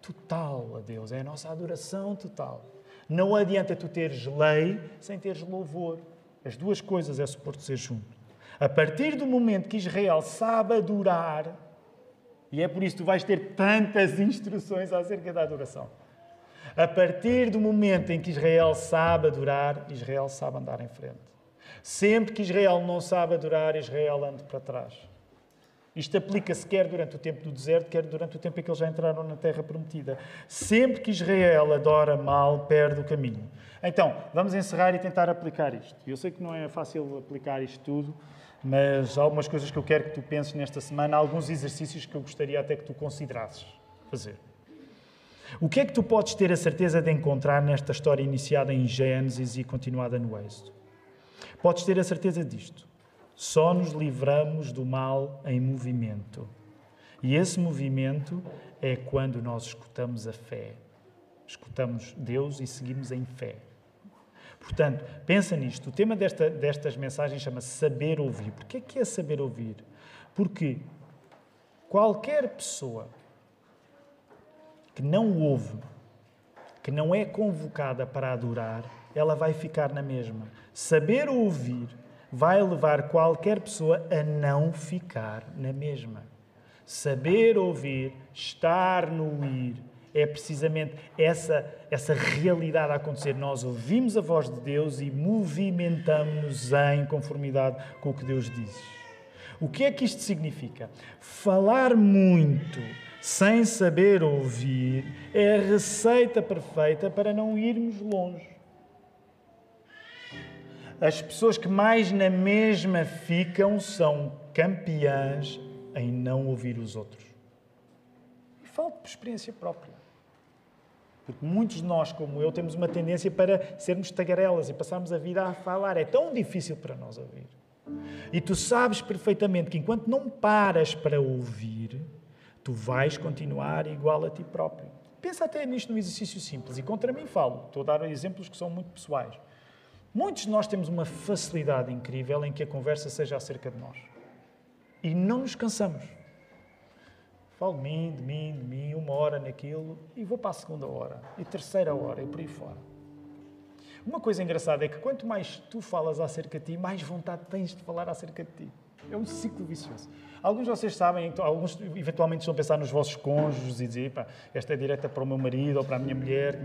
total a Deus, é a nossa adoração total. Não adianta tu teres lei sem teres louvor. As duas coisas é suposto ser junto. A partir do momento que Israel sabe adorar, e é por isso que tu vais ter tantas instruções acerca da adoração. A partir do momento em que Israel sabe adorar, Israel sabe andar em frente. Sempre que Israel não sabe adorar, Israel anda para trás. Isto aplica-se quer durante o tempo do deserto, quer durante o tempo em que eles já entraram na terra prometida. Sempre que Israel adora mal, perde o caminho. Então, vamos encerrar e tentar aplicar isto. Eu sei que não é fácil aplicar isto tudo, mas há algumas coisas que eu quero que tu penses nesta semana, há alguns exercícios que eu gostaria até que tu considerasses fazer. O que é que tu podes ter a certeza de encontrar nesta história iniciada em Gênesis e continuada no Êxodo? Podes ter a certeza disto. Só nos livramos do mal em movimento. E esse movimento é quando nós escutamos a fé. Escutamos Deus e seguimos em fé. Portanto, pensa nisto. O tema desta, destas mensagens chama-se saber ouvir. Porquê que é saber ouvir? Porque qualquer pessoa que não ouve, que não é convocada para adorar, ela vai ficar na mesma. Saber ouvir vai levar qualquer pessoa a não ficar na mesma. Saber ouvir, estar no ir, é precisamente essa, essa realidade a acontecer. Nós ouvimos a voz de Deus e movimentamos-nos em conformidade com o que Deus diz. O que é que isto significa? Falar muito sem saber ouvir é a receita perfeita para não irmos longe as pessoas que mais na mesma ficam são campeãs em não ouvir os outros. E falo por experiência própria. Porque muitos de nós, como eu, temos uma tendência para sermos tagarelas e passarmos a vida a falar. É tão difícil para nós ouvir. E tu sabes perfeitamente que enquanto não paras para ouvir, tu vais continuar igual a ti próprio. Pensa até nisto num exercício simples. E contra mim falo. Estou a dar exemplos que são muito pessoais. Muitos de nós temos uma facilidade incrível em que a conversa seja acerca de nós. E não nos cansamos. Falo de mim, de mim, de mim, uma hora naquilo e vou para a segunda hora, e terceira hora, e por aí fora. Uma coisa engraçada é que quanto mais tu falas acerca de ti, mais vontade tens de falar acerca de ti. É um ciclo vicioso. Alguns de vocês sabem, então, alguns eventualmente estão a pensar nos vossos cônjuges e dizer, pá, esta é direta para o meu marido ou para a minha mulher.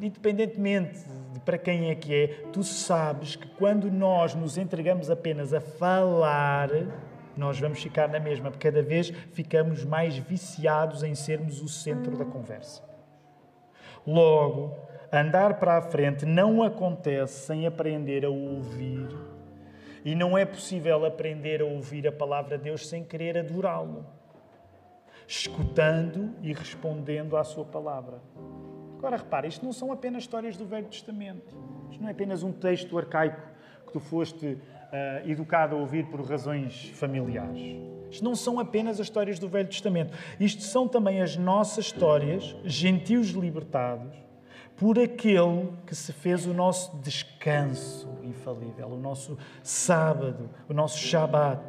Independentemente de para quem é que é, tu sabes que quando nós nos entregamos apenas a falar, nós vamos ficar na mesma, porque cada vez ficamos mais viciados em sermos o centro da conversa. Logo, andar para a frente não acontece sem aprender a ouvir e não é possível aprender a ouvir a palavra de Deus sem querer adorá-lo, escutando e respondendo à sua palavra. Agora repara, isto não são apenas histórias do Velho Testamento. Isto não é apenas um texto arcaico que tu foste uh, educado a ouvir por razões familiares. Isto não são apenas as histórias do Velho Testamento. Isto são também as nossas histórias, gentios libertados, por aquele que se fez o nosso descanso infalível, o nosso sábado, o nosso Shabat,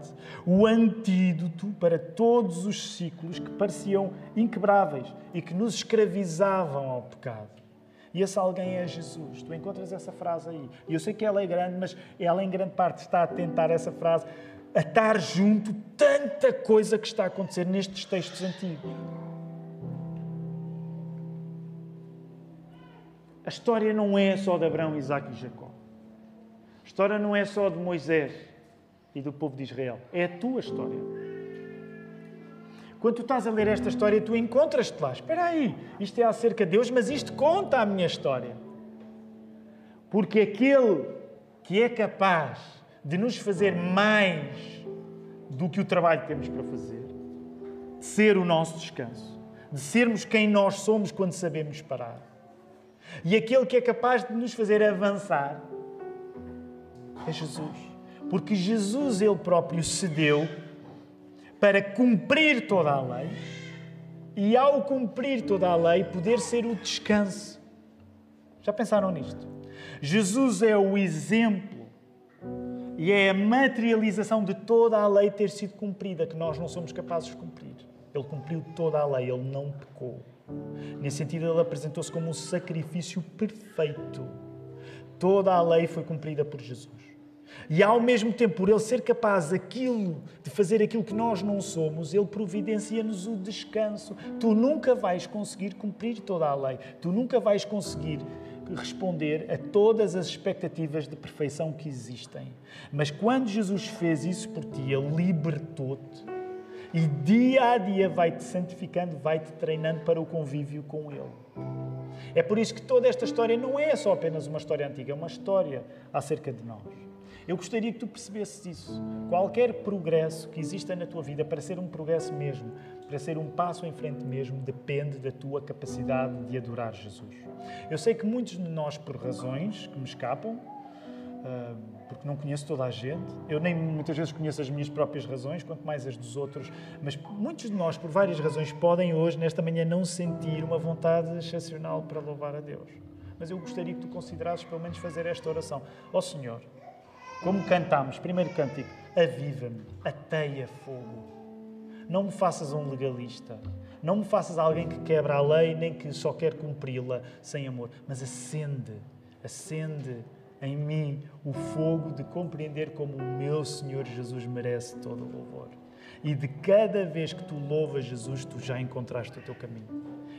o antídoto para todos os ciclos que pareciam inquebráveis e que nos escravizavam ao pecado. E esse alguém é Jesus. Tu encontras essa frase aí. E eu sei que ela é grande, mas ela em grande parte está a tentar essa frase, a estar junto tanta coisa que está a acontecer nestes textos antigos. História não é só de Abraão, Isaac e Jacó. A história não é só de Moisés e do povo de Israel. É a tua história. Quando tu estás a ler esta história, tu encontras-te lá. Espera aí, isto é acerca de Deus, mas isto conta a minha história. Porque aquele que é capaz de nos fazer mais do que o trabalho que temos para fazer, de ser o nosso descanso, de sermos quem nós somos quando sabemos parar, e aquele que é capaz de nos fazer avançar, é Jesus. Porque Jesus, Ele próprio, cedeu para cumprir toda a lei e, ao cumprir toda a lei, poder ser o descanso. Já pensaram nisto? Jesus é o exemplo e é a materialização de toda a lei ter sido cumprida, que nós não somos capazes de cumprir. Ele cumpriu toda a lei, ele não pecou. Nesse sentido, ele apresentou-se como um sacrifício perfeito. Toda a lei foi cumprida por Jesus. E ao mesmo tempo, por ele ser capaz aquilo, de fazer aquilo que nós não somos, ele providencia-nos o descanso. Tu nunca vais conseguir cumprir toda a lei. Tu nunca vais conseguir responder a todas as expectativas de perfeição que existem. Mas quando Jesus fez isso por ti, ele libertou-te e dia a dia vai-te santificando, vai-te treinando para o convívio com Ele. É por isso que toda esta história não é só apenas uma história antiga, é uma história acerca de nós. Eu gostaria que tu percebesses isso. Qualquer progresso que exista na tua vida, para ser um progresso mesmo, para ser um passo em frente mesmo, depende da tua capacidade de adorar Jesus. Eu sei que muitos de nós, por razões que me escapam, porque não conheço toda a gente. Eu nem muitas vezes conheço as minhas próprias razões, quanto mais as dos outros. Mas muitos de nós, por várias razões, podem hoje, nesta manhã, não sentir uma vontade excepcional para louvar a Deus. Mas eu gostaria que tu considerasses pelo menos fazer esta oração. Ó oh, Senhor, como cantámos, primeiro cântico, aviva-me, ateia fogo. Não me faças um legalista. Não me faças alguém que quebra a lei, nem que só quer cumpri-la sem amor. Mas acende, acende em mim o fogo de compreender como o meu Senhor Jesus merece todo o louvor. E de cada vez que tu louvas Jesus, tu já encontraste o teu caminho.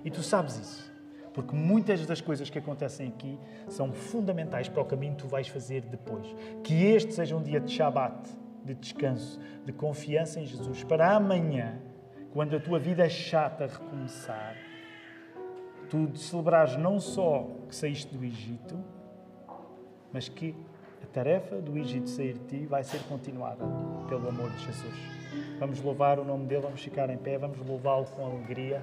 E tu sabes isso. Porque muitas das coisas que acontecem aqui são fundamentais para o caminho que tu vais fazer depois. Que este seja um dia de Shabat, de descanso, de confiança em Jesus, para amanhã, quando a tua vida é chata recomeçar, tu celebrares não só que saíste do Egito, mas que a tarefa do Egito sair de ti vai ser continuada pelo amor de Jesus. Vamos louvar o nome dele, vamos ficar em pé, vamos louvá-lo com alegria.